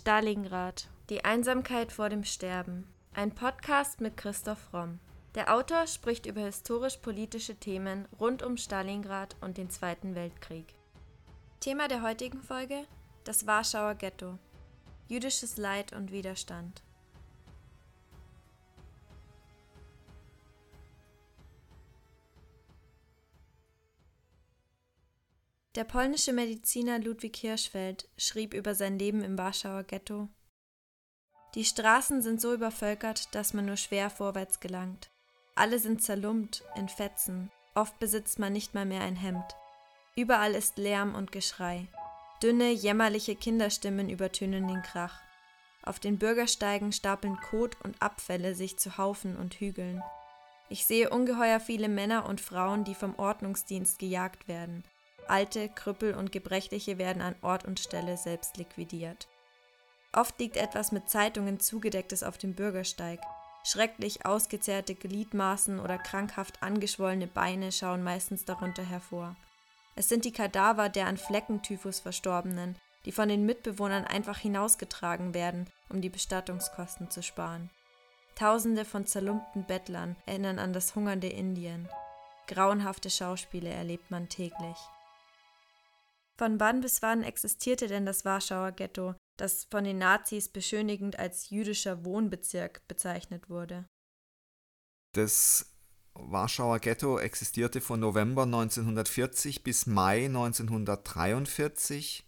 Stalingrad. Die Einsamkeit vor dem Sterben. Ein Podcast mit Christoph Romm. Der Autor spricht über historisch-politische Themen rund um Stalingrad und den Zweiten Weltkrieg. Thema der heutigen Folge: das Warschauer Ghetto. Jüdisches Leid und Widerstand. Der polnische Mediziner Ludwig Hirschfeld schrieb über sein Leben im Warschauer Ghetto Die Straßen sind so übervölkert, dass man nur schwer vorwärts gelangt. Alle sind zerlumpt, in Fetzen, oft besitzt man nicht mal mehr ein Hemd. Überall ist Lärm und Geschrei. Dünne, jämmerliche Kinderstimmen übertönen den Krach. Auf den Bürgersteigen stapeln Kot und Abfälle sich zu Haufen und Hügeln. Ich sehe ungeheuer viele Männer und Frauen, die vom Ordnungsdienst gejagt werden, Alte, Krüppel und Gebrechliche werden an Ort und Stelle selbst liquidiert. Oft liegt etwas mit Zeitungen zugedecktes auf dem Bürgersteig. Schrecklich ausgezehrte Gliedmaßen oder krankhaft angeschwollene Beine schauen meistens darunter hervor. Es sind die Kadaver der an Fleckentyphus Verstorbenen, die von den Mitbewohnern einfach hinausgetragen werden, um die Bestattungskosten zu sparen. Tausende von zerlumpten Bettlern erinnern an das hungernde Indien. Grauenhafte Schauspiele erlebt man täglich. Von wann bis wann existierte denn das Warschauer Ghetto, das von den Nazis beschönigend als jüdischer Wohnbezirk bezeichnet wurde? Das Warschauer Ghetto existierte von November 1940 bis Mai 1943.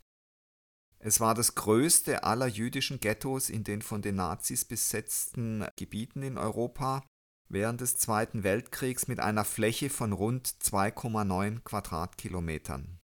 Es war das größte aller jüdischen Ghettos in den von den Nazis besetzten Gebieten in Europa während des Zweiten Weltkriegs mit einer Fläche von rund 2,9 Quadratkilometern.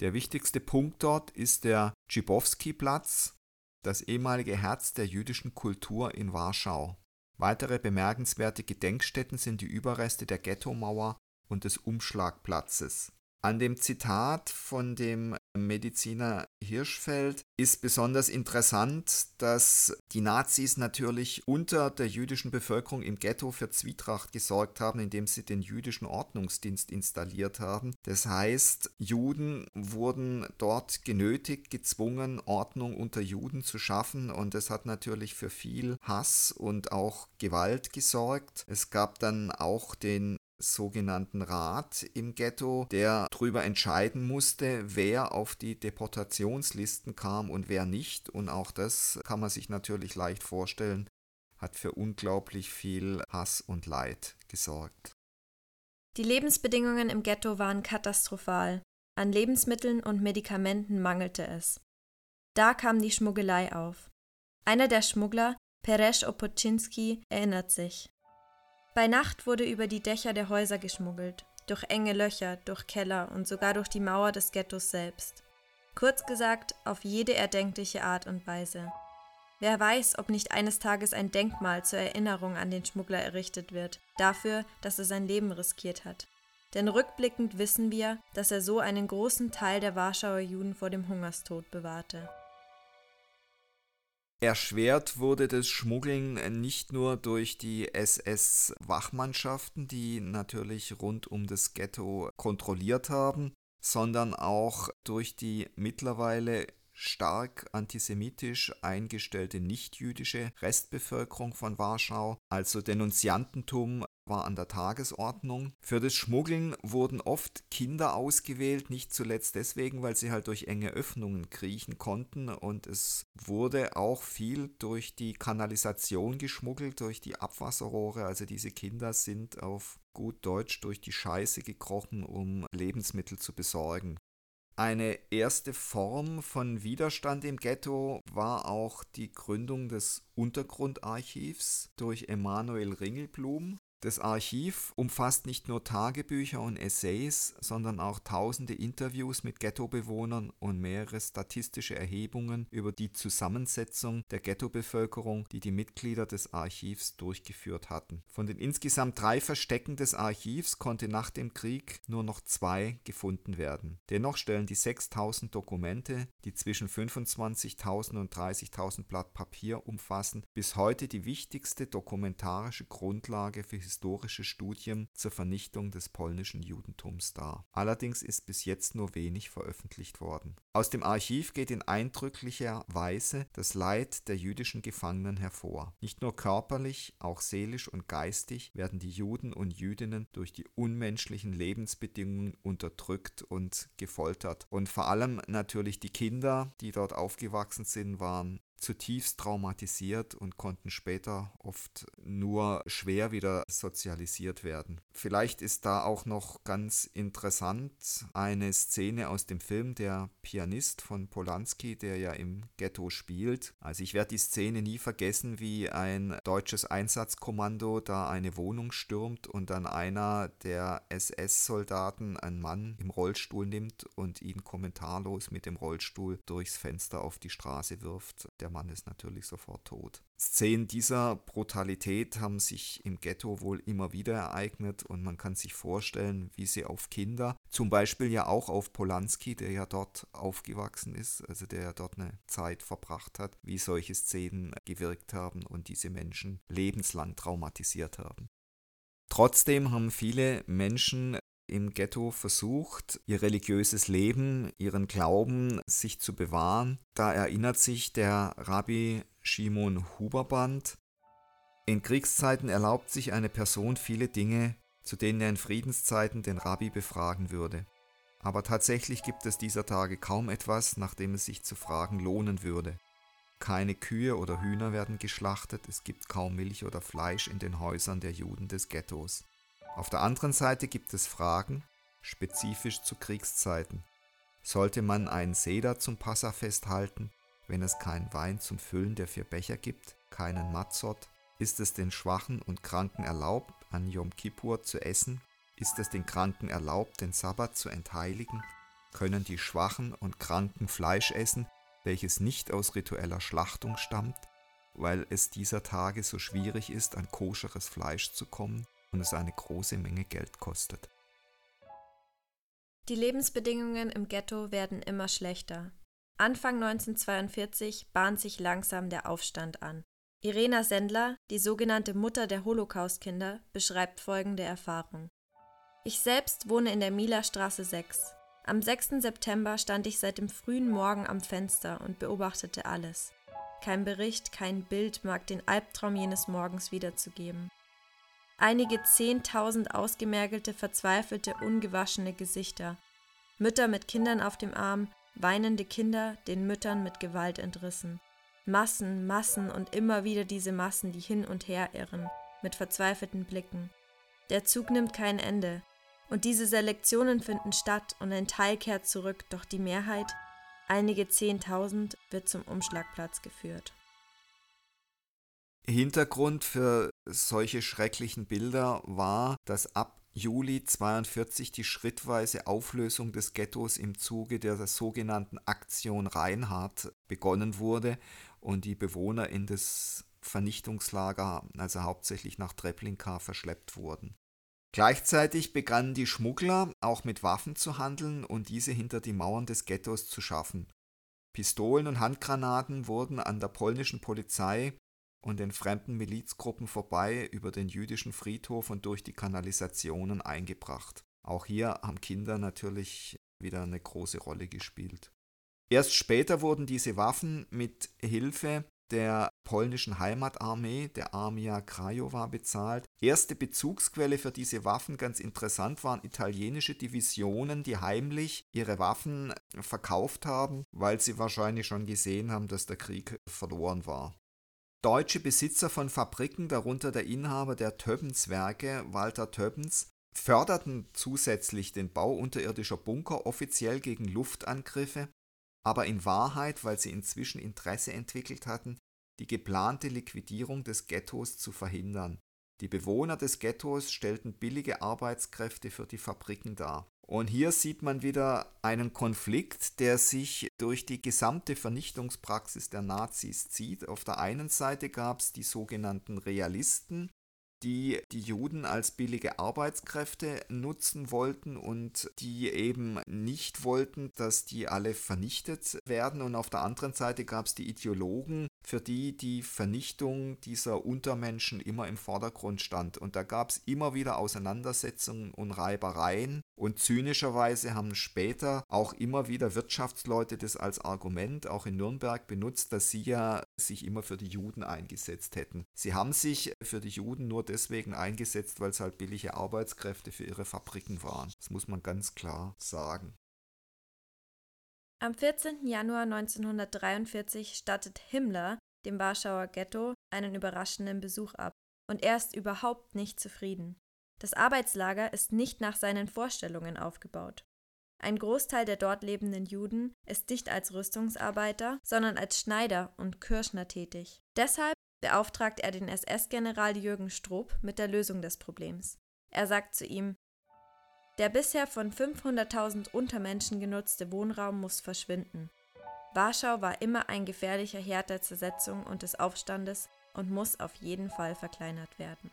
Der wichtigste Punkt dort ist der Tschibowski-Platz, das ehemalige Herz der jüdischen Kultur in Warschau. Weitere bemerkenswerte Gedenkstätten sind die Überreste der Ghettomauer und des Umschlagplatzes an dem Zitat von dem Mediziner Hirschfeld ist besonders interessant, dass die Nazis natürlich unter der jüdischen Bevölkerung im Ghetto für Zwietracht gesorgt haben, indem sie den jüdischen Ordnungsdienst installiert haben. Das heißt, Juden wurden dort genötigt, gezwungen, Ordnung unter Juden zu schaffen und das hat natürlich für viel Hass und auch Gewalt gesorgt. Es gab dann auch den sogenannten Rat im Ghetto, der darüber entscheiden musste, wer auf die Deportationslisten kam und wer nicht. Und auch das kann man sich natürlich leicht vorstellen, hat für unglaublich viel Hass und Leid gesorgt. Die Lebensbedingungen im Ghetto waren katastrophal. An Lebensmitteln und Medikamenten mangelte es. Da kam die Schmuggelei auf. Einer der Schmuggler, Peresh Opoczynski, erinnert sich. Bei Nacht wurde über die Dächer der Häuser geschmuggelt, durch enge Löcher, durch Keller und sogar durch die Mauer des Ghettos selbst. Kurz gesagt, auf jede erdenkliche Art und Weise. Wer weiß, ob nicht eines Tages ein Denkmal zur Erinnerung an den Schmuggler errichtet wird, dafür, dass er sein Leben riskiert hat. Denn rückblickend wissen wir, dass er so einen großen Teil der Warschauer Juden vor dem Hungerstod bewahrte. Erschwert wurde das Schmuggeln nicht nur durch die SS-Wachmannschaften, die natürlich rund um das Ghetto kontrolliert haben, sondern auch durch die mittlerweile stark antisemitisch eingestellte nichtjüdische Restbevölkerung von Warschau, also Denunziantentum war an der Tagesordnung. Für das Schmuggeln wurden oft Kinder ausgewählt, nicht zuletzt deswegen, weil sie halt durch enge Öffnungen kriechen konnten und es wurde auch viel durch die Kanalisation geschmuggelt, durch die Abwasserrohre. Also diese Kinder sind auf gut Deutsch durch die Scheiße gekrochen, um Lebensmittel zu besorgen. Eine erste Form von Widerstand im Ghetto war auch die Gründung des Untergrundarchivs durch Emanuel Ringelblum. Das Archiv umfasst nicht nur Tagebücher und Essays, sondern auch tausende Interviews mit Ghettobewohnern und mehrere statistische Erhebungen über die Zusammensetzung der Ghettobevölkerung, die die Mitglieder des Archivs durchgeführt hatten. Von den insgesamt drei Verstecken des Archivs konnte nach dem Krieg nur noch zwei gefunden werden. Dennoch stellen die 6000 Dokumente, die zwischen 25.000 und 30.000 Blatt Papier umfassen, bis heute die wichtigste dokumentarische Grundlage für historische Studien zur Vernichtung des polnischen Judentums dar. Allerdings ist bis jetzt nur wenig veröffentlicht worden. Aus dem Archiv geht in eindrücklicher Weise das Leid der jüdischen Gefangenen hervor. Nicht nur körperlich, auch seelisch und geistig werden die Juden und Jüdinnen durch die unmenschlichen Lebensbedingungen unterdrückt und gefoltert. Und vor allem natürlich die Kinder, die dort aufgewachsen sind, waren zutiefst traumatisiert und konnten später oft nur schwer wieder sozialisiert werden. Vielleicht ist da auch noch ganz interessant eine Szene aus dem Film Der Pianist von Polanski, der ja im Ghetto spielt. Also ich werde die Szene nie vergessen, wie ein deutsches Einsatzkommando da eine Wohnung stürmt und dann einer der SS-Soldaten einen Mann im Rollstuhl nimmt und ihn kommentarlos mit dem Rollstuhl durchs Fenster auf die Straße wirft. Der der Mann ist natürlich sofort tot. Szenen dieser Brutalität haben sich im Ghetto wohl immer wieder ereignet und man kann sich vorstellen, wie sie auf Kinder, zum Beispiel ja auch auf Polanski, der ja dort aufgewachsen ist, also der ja dort eine Zeit verbracht hat, wie solche Szenen gewirkt haben und diese Menschen lebenslang traumatisiert haben. Trotzdem haben viele Menschen im Ghetto versucht, ihr religiöses Leben, ihren Glauben sich zu bewahren. Da erinnert sich der Rabbi Shimon Huberband, in Kriegszeiten erlaubt sich eine Person viele Dinge, zu denen er in Friedenszeiten den Rabbi befragen würde. Aber tatsächlich gibt es dieser Tage kaum etwas, nach dem es sich zu fragen lohnen würde. Keine Kühe oder Hühner werden geschlachtet, es gibt kaum Milch oder Fleisch in den Häusern der Juden des Ghettos. Auf der anderen Seite gibt es Fragen, spezifisch zu Kriegszeiten. Sollte man einen Seder zum Passafest halten, wenn es keinen Wein zum Füllen der vier Becher gibt, keinen Matzot? Ist es den Schwachen und Kranken erlaubt, an Yom Kippur zu essen? Ist es den Kranken erlaubt, den Sabbat zu entheiligen? Können die Schwachen und Kranken Fleisch essen, welches nicht aus ritueller Schlachtung stammt, weil es dieser Tage so schwierig ist, an koscheres Fleisch zu kommen? Und es eine große Menge Geld kostet. Die Lebensbedingungen im Ghetto werden immer schlechter. Anfang 1942 bahnt sich langsam der Aufstand an. Irena Sendler, die sogenannte Mutter der Holocaustkinder, beschreibt folgende Erfahrung. Ich selbst wohne in der Mila-Straße 6. Am 6. September stand ich seit dem frühen Morgen am Fenster und beobachtete alles. Kein Bericht, kein Bild mag den Albtraum jenes Morgens wiederzugeben einige zehntausend ausgemergelte, verzweifelte, ungewaschene Gesichter, Mütter mit Kindern auf dem Arm, weinende Kinder, den Müttern mit Gewalt entrissen. Massen, Massen und immer wieder diese Massen, die hin und her irren, mit verzweifelten Blicken. Der Zug nimmt kein Ende, und diese Selektionen finden statt und ein Teil kehrt zurück, doch die Mehrheit, einige Zehntausend, wird zum Umschlagplatz geführt. Hintergrund für solche schrecklichen Bilder war, dass ab Juli 42 die schrittweise Auflösung des Ghettos im Zuge der sogenannten Aktion Reinhardt begonnen wurde und die Bewohner in das Vernichtungslager, also hauptsächlich nach Treblinka, verschleppt wurden. Gleichzeitig begannen die Schmuggler auch mit Waffen zu handeln und diese hinter die Mauern des Ghettos zu schaffen. Pistolen und Handgranaten wurden an der polnischen Polizei und den fremden Milizgruppen vorbei über den jüdischen Friedhof und durch die Kanalisationen eingebracht. Auch hier haben Kinder natürlich wieder eine große Rolle gespielt. Erst später wurden diese Waffen mit Hilfe der polnischen Heimatarmee, der Armia Krajowa, bezahlt. Erste Bezugsquelle für diese Waffen, ganz interessant, waren italienische Divisionen, die heimlich ihre Waffen verkauft haben, weil sie wahrscheinlich schon gesehen haben, dass der Krieg verloren war. Deutsche Besitzer von Fabriken, darunter der Inhaber der Többens-Werke, Walter Többens, förderten zusätzlich den Bau unterirdischer Bunker offiziell gegen Luftangriffe, aber in Wahrheit, weil sie inzwischen Interesse entwickelt hatten, die geplante Liquidierung des Ghettos zu verhindern. Die Bewohner des Ghettos stellten billige Arbeitskräfte für die Fabriken dar und hier sieht man wieder einen Konflikt, der sich durch die gesamte Vernichtungspraxis der Nazis zieht. Auf der einen Seite gab es die sogenannten Realisten, die die Juden als billige Arbeitskräfte nutzen wollten und die eben nicht wollten, dass die alle vernichtet werden. Und auf der anderen Seite gab es die Ideologen, für die die Vernichtung dieser Untermenschen immer im Vordergrund stand. Und da gab es immer wieder Auseinandersetzungen und Reibereien. Und zynischerweise haben später auch immer wieder Wirtschaftsleute das als Argument auch in Nürnberg benutzt, dass sie ja sich immer für die Juden eingesetzt hätten. Sie haben sich für die Juden nur deswegen eingesetzt, weil es halt billige Arbeitskräfte für ihre Fabriken waren. Das muss man ganz klar sagen. Am 14. Januar 1943 stattet Himmler dem Warschauer Ghetto einen überraschenden Besuch ab, und er ist überhaupt nicht zufrieden. Das Arbeitslager ist nicht nach seinen Vorstellungen aufgebaut. Ein Großteil der dort lebenden Juden ist nicht als Rüstungsarbeiter, sondern als Schneider und Kirschner tätig. Deshalb beauftragt er den SS-General Jürgen Stroop mit der Lösung des Problems. Er sagt zu ihm, der bisher von 500.000 Untermenschen genutzte Wohnraum muss verschwinden. Warschau war immer ein gefährlicher Herd der Zersetzung und des Aufstandes und muss auf jeden Fall verkleinert werden.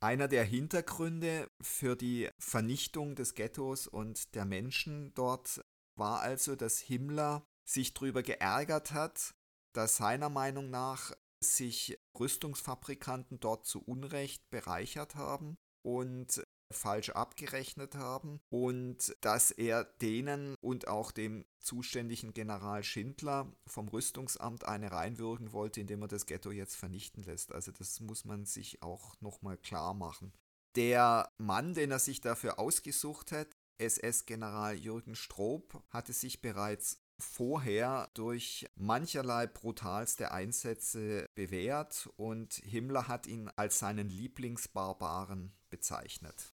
Einer der Hintergründe für die Vernichtung des Ghettos und der Menschen dort war also, dass Himmler sich darüber geärgert hat, dass seiner Meinung nach sich Rüstungsfabrikanten dort zu Unrecht bereichert haben und falsch abgerechnet haben und dass er denen und auch dem zuständigen General Schindler vom Rüstungsamt eine reinwürgen wollte, indem er das Ghetto jetzt vernichten lässt. Also das muss man sich auch nochmal klar machen. Der Mann, den er sich dafür ausgesucht hat, SS-General Jürgen Stroop, hatte sich bereits vorher durch mancherlei brutalste Einsätze bewährt und Himmler hat ihn als seinen Lieblingsbarbaren bezeichnet.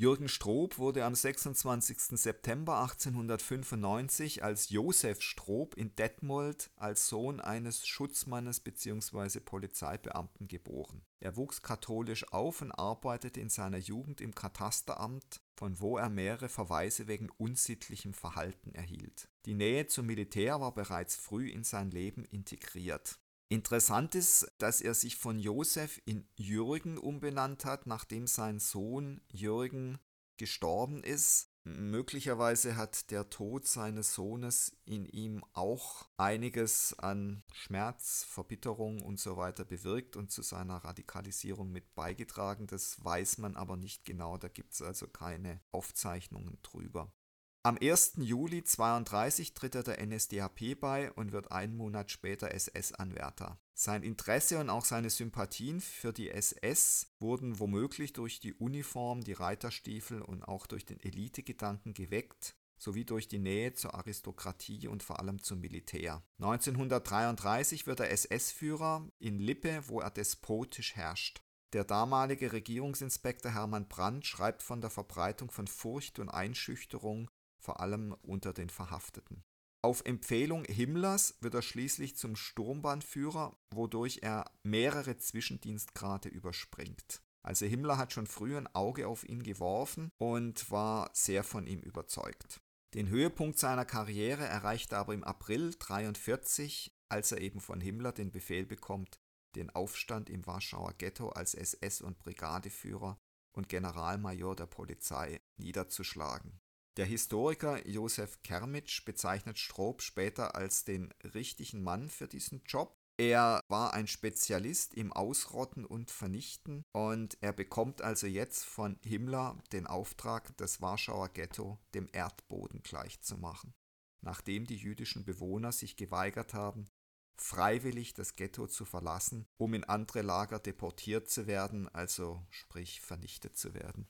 Jürgen Stroop wurde am 26. September 1895 als Josef Stroop in Detmold als Sohn eines Schutzmannes bzw. Polizeibeamten geboren. Er wuchs katholisch auf und arbeitete in seiner Jugend im Katasteramt, von wo er mehrere Verweise wegen unsittlichem Verhalten erhielt. Die Nähe zum Militär war bereits früh in sein Leben integriert Interessant ist, dass er sich von Josef in Jürgen umbenannt hat, nachdem sein Sohn Jürgen gestorben ist. Möglicherweise hat der Tod seines Sohnes in ihm auch einiges an Schmerz, Verbitterung und so weiter bewirkt und zu seiner Radikalisierung mit beigetragen. Das weiß man aber nicht genau, da gibt es also keine Aufzeichnungen drüber. Am 1. Juli 1932 tritt er der NSDAP bei und wird einen Monat später SS-Anwärter. Sein Interesse und auch seine Sympathien für die SS wurden womöglich durch die Uniform, die Reiterstiefel und auch durch den Elitegedanken geweckt sowie durch die Nähe zur Aristokratie und vor allem zum Militär. 1933 wird er SS-Führer in Lippe, wo er despotisch herrscht. Der damalige Regierungsinspektor Hermann Brandt schreibt von der Verbreitung von Furcht und Einschüchterung vor allem unter den Verhafteten. Auf Empfehlung Himmlers wird er schließlich zum Sturmbannführer, wodurch er mehrere Zwischendienstgrade überspringt. Also Himmler hat schon früh ein Auge auf ihn geworfen und war sehr von ihm überzeugt. Den Höhepunkt seiner Karriere erreicht er aber im April 1943, als er eben von Himmler den Befehl bekommt, den Aufstand im Warschauer Ghetto als SS- und Brigadeführer und Generalmajor der Polizei niederzuschlagen. Der Historiker Josef Kermitsch bezeichnet Stroop später als den richtigen Mann für diesen Job. Er war ein Spezialist im Ausrotten und Vernichten und er bekommt also jetzt von Himmler den Auftrag, das Warschauer Ghetto dem Erdboden gleichzumachen. Nachdem die jüdischen Bewohner sich geweigert haben, freiwillig das Ghetto zu verlassen, um in andere Lager deportiert zu werden, also sprich vernichtet zu werden.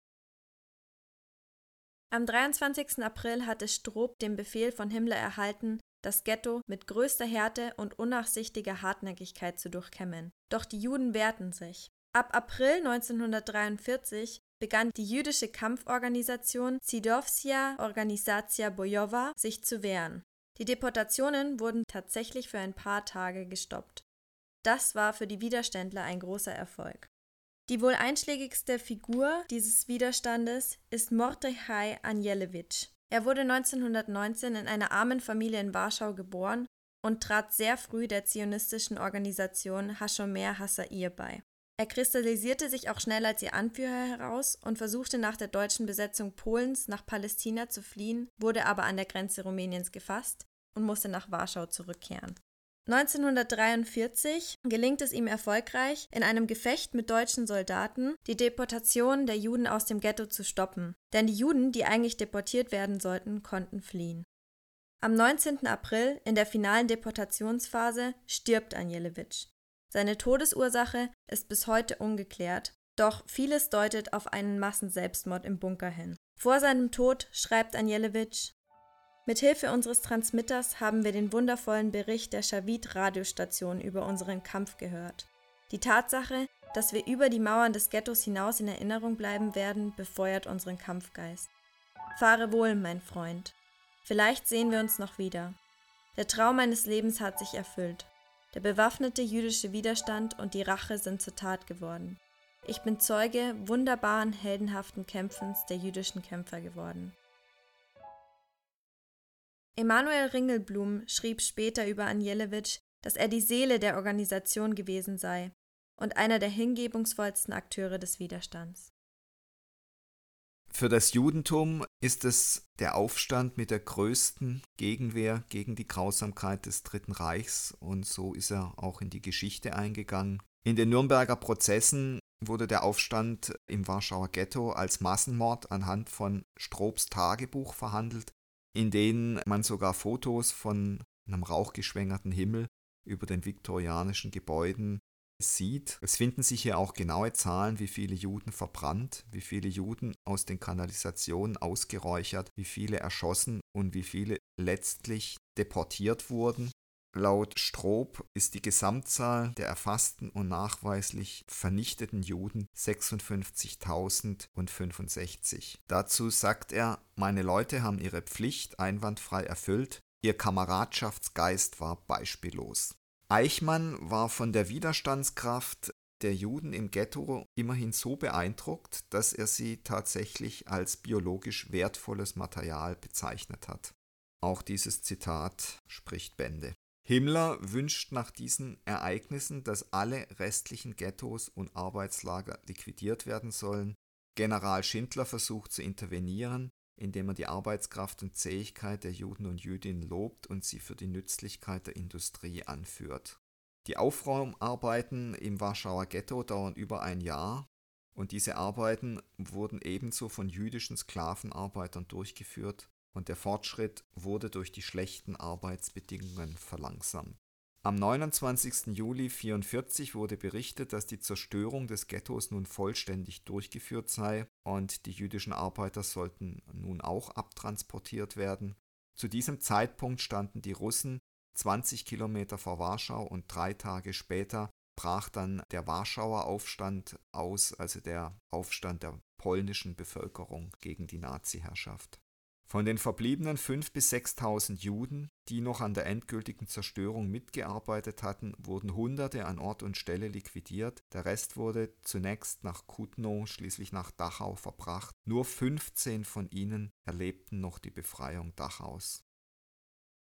Am 23. April hatte Stroop den Befehl von Himmler erhalten, das Ghetto mit größter Härte und unnachsichtiger Hartnäckigkeit zu durchkämmen. Doch die Juden wehrten sich. Ab April 1943 begann die jüdische Kampforganisation Sidowsja Organizacja Bojowa sich zu wehren. Die Deportationen wurden tatsächlich für ein paar Tage gestoppt. Das war für die Widerständler ein großer Erfolg. Die wohl einschlägigste Figur dieses Widerstandes ist Mordechai Anjelewitsch. Er wurde 1919 in einer armen Familie in Warschau geboren und trat sehr früh der zionistischen Organisation Hashomer Hassair bei. Er kristallisierte sich auch schnell als ihr Anführer heraus und versuchte nach der deutschen Besetzung Polens nach Palästina zu fliehen, wurde aber an der Grenze Rumäniens gefasst und musste nach Warschau zurückkehren. 1943 gelingt es ihm erfolgreich, in einem Gefecht mit deutschen Soldaten die Deportation der Juden aus dem Ghetto zu stoppen, denn die Juden, die eigentlich deportiert werden sollten, konnten fliehen. Am 19. April, in der finalen Deportationsphase, stirbt Anjelewitsch. Seine Todesursache ist bis heute ungeklärt, doch vieles deutet auf einen Massenselbstmord im Bunker hin. Vor seinem Tod schreibt Anjelewitsch Mithilfe unseres Transmitters haben wir den wundervollen Bericht der Shavit-Radiostation über unseren Kampf gehört. Die Tatsache, dass wir über die Mauern des Ghettos hinaus in Erinnerung bleiben werden, befeuert unseren Kampfgeist. Fahre wohl, mein Freund. Vielleicht sehen wir uns noch wieder. Der Traum meines Lebens hat sich erfüllt. Der bewaffnete jüdische Widerstand und die Rache sind zur Tat geworden. Ich bin Zeuge wunderbaren, heldenhaften Kämpfens der jüdischen Kämpfer geworden. Emanuel Ringelblum schrieb später über Anjelewitsch, dass er die Seele der Organisation gewesen sei und einer der hingebungsvollsten Akteure des Widerstands. Für das Judentum ist es der Aufstand mit der größten Gegenwehr gegen die Grausamkeit des Dritten Reichs und so ist er auch in die Geschichte eingegangen. In den Nürnberger Prozessen wurde der Aufstand im Warschauer Ghetto als Massenmord anhand von Strobs Tagebuch verhandelt in denen man sogar Fotos von einem rauchgeschwängerten Himmel über den viktorianischen Gebäuden sieht. Es finden sich hier auch genaue Zahlen, wie viele Juden verbrannt, wie viele Juden aus den Kanalisationen ausgeräuchert, wie viele erschossen und wie viele letztlich deportiert wurden. Laut Stroop ist die Gesamtzahl der erfassten und nachweislich vernichteten Juden 56.065. Dazu sagt er, meine Leute haben ihre Pflicht einwandfrei erfüllt, ihr Kameradschaftsgeist war beispiellos. Eichmann war von der Widerstandskraft der Juden im Ghetto immerhin so beeindruckt, dass er sie tatsächlich als biologisch wertvolles Material bezeichnet hat. Auch dieses Zitat spricht Bände. Himmler wünscht nach diesen Ereignissen, dass alle restlichen Ghettos und Arbeitslager liquidiert werden sollen. General Schindler versucht zu intervenieren, indem er die Arbeitskraft und Zähigkeit der Juden und Jüdinnen lobt und sie für die Nützlichkeit der Industrie anführt. Die Aufräumarbeiten im Warschauer Ghetto dauern über ein Jahr und diese Arbeiten wurden ebenso von jüdischen Sklavenarbeitern durchgeführt und der Fortschritt wurde durch die schlechten Arbeitsbedingungen verlangsamt. Am 29. Juli 1944 wurde berichtet, dass die Zerstörung des Ghettos nun vollständig durchgeführt sei und die jüdischen Arbeiter sollten nun auch abtransportiert werden. Zu diesem Zeitpunkt standen die Russen 20 Kilometer vor Warschau und drei Tage später brach dann der Warschauer Aufstand aus, also der Aufstand der polnischen Bevölkerung gegen die Nazi-Herrschaft. Von den verbliebenen 5.000 bis 6.000 Juden, die noch an der endgültigen Zerstörung mitgearbeitet hatten, wurden Hunderte an Ort und Stelle liquidiert, der Rest wurde zunächst nach Kutno, schließlich nach Dachau verbracht. Nur 15 von ihnen erlebten noch die Befreiung Dachaus.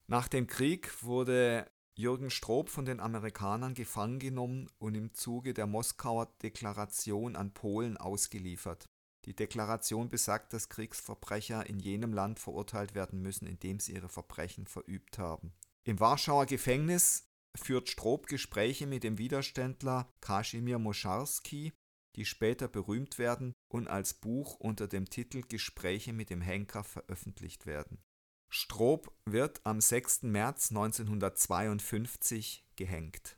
Nach dem Krieg wurde Jürgen Stroop von den Amerikanern gefangen genommen und im Zuge der Moskauer Deklaration an Polen ausgeliefert. Die Deklaration besagt, dass Kriegsverbrecher in jenem Land verurteilt werden müssen, in dem sie ihre Verbrechen verübt haben. Im Warschauer Gefängnis führt Stroop Gespräche mit dem Widerständler Kasimir Moscharski, die später berühmt werden und als Buch unter dem Titel Gespräche mit dem Henker veröffentlicht werden. Stroop wird am 6. März 1952 gehängt.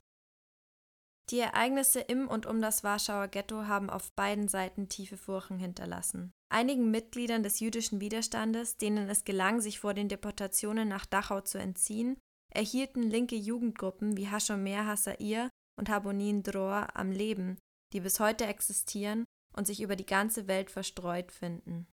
Die Ereignisse im und um das Warschauer Ghetto haben auf beiden Seiten tiefe Furchen hinterlassen. Einigen Mitgliedern des jüdischen Widerstandes, denen es gelang, sich vor den Deportationen nach Dachau zu entziehen, erhielten linke Jugendgruppen wie Hashomer Hassair und Habonin Dror am Leben, die bis heute existieren und sich über die ganze Welt verstreut finden.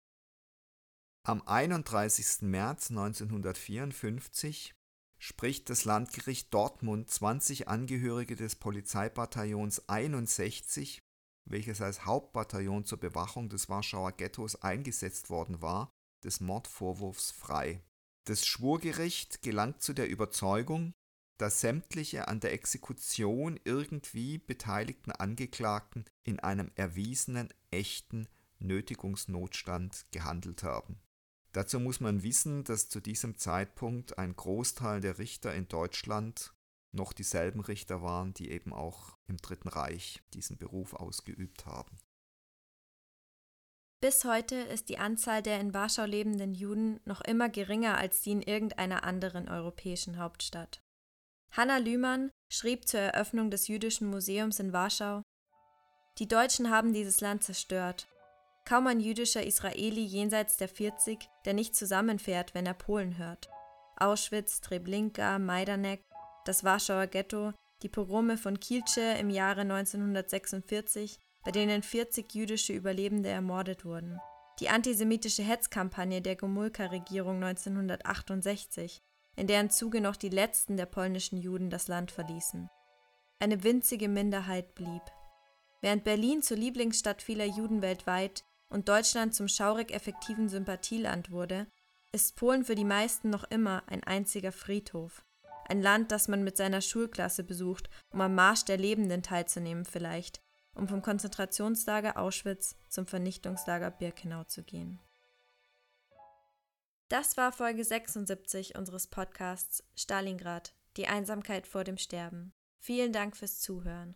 Am 31. März 1954 spricht das Landgericht Dortmund 20 Angehörige des Polizeibataillons 61, welches als Hauptbataillon zur Bewachung des Warschauer Ghettos eingesetzt worden war, des Mordvorwurfs frei. Das Schwurgericht gelangt zu der Überzeugung, dass sämtliche an der Exekution irgendwie beteiligten Angeklagten in einem erwiesenen echten Nötigungsnotstand gehandelt haben. Dazu muss man wissen, dass zu diesem Zeitpunkt ein Großteil der Richter in Deutschland noch dieselben Richter waren, die eben auch im Dritten Reich diesen Beruf ausgeübt haben. Bis heute ist die Anzahl der in Warschau lebenden Juden noch immer geringer als die in irgendeiner anderen europäischen Hauptstadt. Hanna Lühmann schrieb zur Eröffnung des Jüdischen Museums in Warschau Die Deutschen haben dieses Land zerstört. Kaum ein jüdischer Israeli jenseits der 40, der nicht zusammenfährt, wenn er Polen hört. Auschwitz, Treblinka, Majdanek, das Warschauer Ghetto, die Pogrome von Kielce im Jahre 1946, bei denen 40 jüdische Überlebende ermordet wurden. Die antisemitische Hetzkampagne der Gomulka-Regierung 1968, in deren Zuge noch die letzten der polnischen Juden das Land verließen. Eine winzige Minderheit blieb. Während Berlin zur Lieblingsstadt vieler Juden weltweit und Deutschland zum schaurig effektiven Sympathieland wurde, ist Polen für die meisten noch immer ein einziger Friedhof. Ein Land, das man mit seiner Schulklasse besucht, um am Marsch der Lebenden teilzunehmen vielleicht, um vom Konzentrationslager Auschwitz zum Vernichtungslager Birkenau zu gehen. Das war Folge 76 unseres Podcasts Stalingrad, die Einsamkeit vor dem Sterben. Vielen Dank fürs Zuhören.